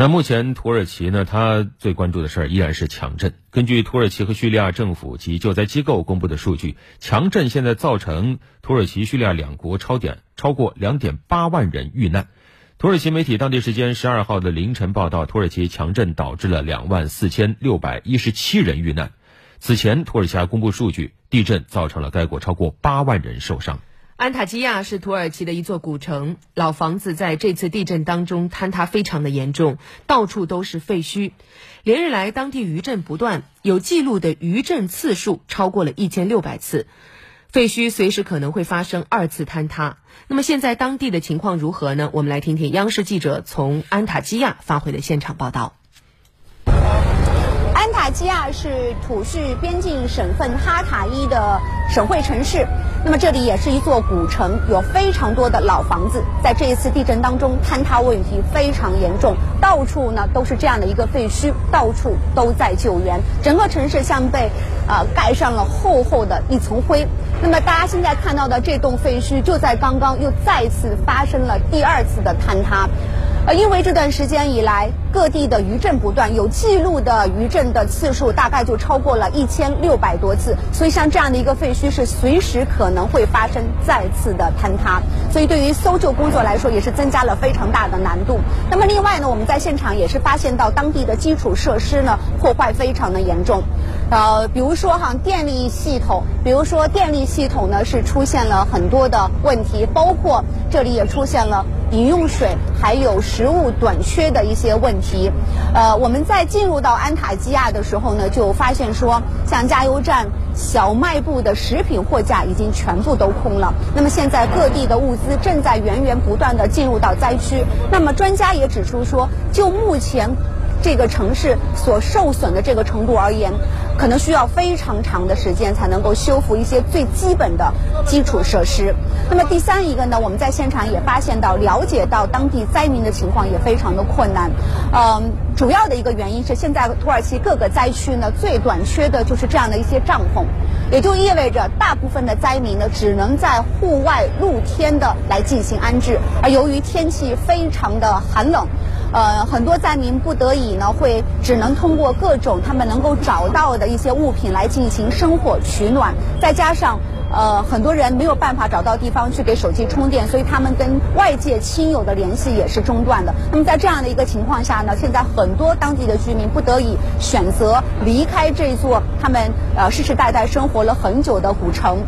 那目前土耳其呢，它最关注的事儿依然是强震。根据土耳其和叙利亚政府及救灾机构公布的数据，强震现在造成土耳其、叙利亚两国超点超过两点八万人遇难。土耳其媒体当地时间十二号的凌晨报道，土耳其强震导致了两万四千六百一十七人遇难。此前，土耳其还公布数据，地震造成了该国超过八万人受伤。安塔基亚是土耳其的一座古城，老房子在这次地震当中坍塌非常的严重，到处都是废墟。连日来，当地余震不断，有记录的余震次数超过了一千六百次，废墟随时可能会发生二次坍塌。那么现在当地的情况如何呢？我们来听听央视记者从安塔基亚发回的现场报道。安塔基亚是土叙边境省份哈塔伊的省会城市。那么这里也是一座古城，有非常多的老房子，在这一次地震当中坍塌问题非常严重，到处呢都是这样的一个废墟，到处都在救援，整个城市像被啊盖上了厚厚的一层灰。那么大家现在看到的这栋废墟，就在刚刚又再次发生了第二次的坍塌。呃，因为这段时间以来，各地的余震不断，有记录的余震的次数大概就超过了一千六百多次，所以像这样的一个废墟是随时可能会发生再次的坍塌，所以对于搜救工作来说也是增加了非常大的难度。那么另外呢，我们在现场也是发现到当地的基础设施呢破坏非常的严重，呃，比如说哈电力系统，比如说电力系统呢是出现了很多的问题，包括这里也出现了。饮用水还有食物短缺的一些问题，呃，我们在进入到安塔基亚的时候呢，就发现说，像加油站、小卖部的食品货架已经全部都空了。那么现在各地的物资正在源源不断的进入到灾区。那么专家也指出说，就目前。这个城市所受损的这个程度而言，可能需要非常长的时间才能够修复一些最基本的基础设施。那么第三一个呢，我们在现场也发现到，了解到当地灾民的情况也非常的困难。嗯，主要的一个原因是，现在土耳其各个灾区呢，最短缺的就是这样的一些帐篷，也就意味着大部分的灾民呢，只能在户外露天的来进行安置。而由于天气非常的寒冷。呃，很多灾民不得已呢，会只能通过各种他们能够找到的一些物品来进行生火取暖，再加上呃，很多人没有办法找到地方去给手机充电，所以他们跟外界亲友的联系也是中断的。那么在这样的一个情况下呢，现在很多当地的居民不得已选择离开这座他们呃世世代代生活了很久的古城。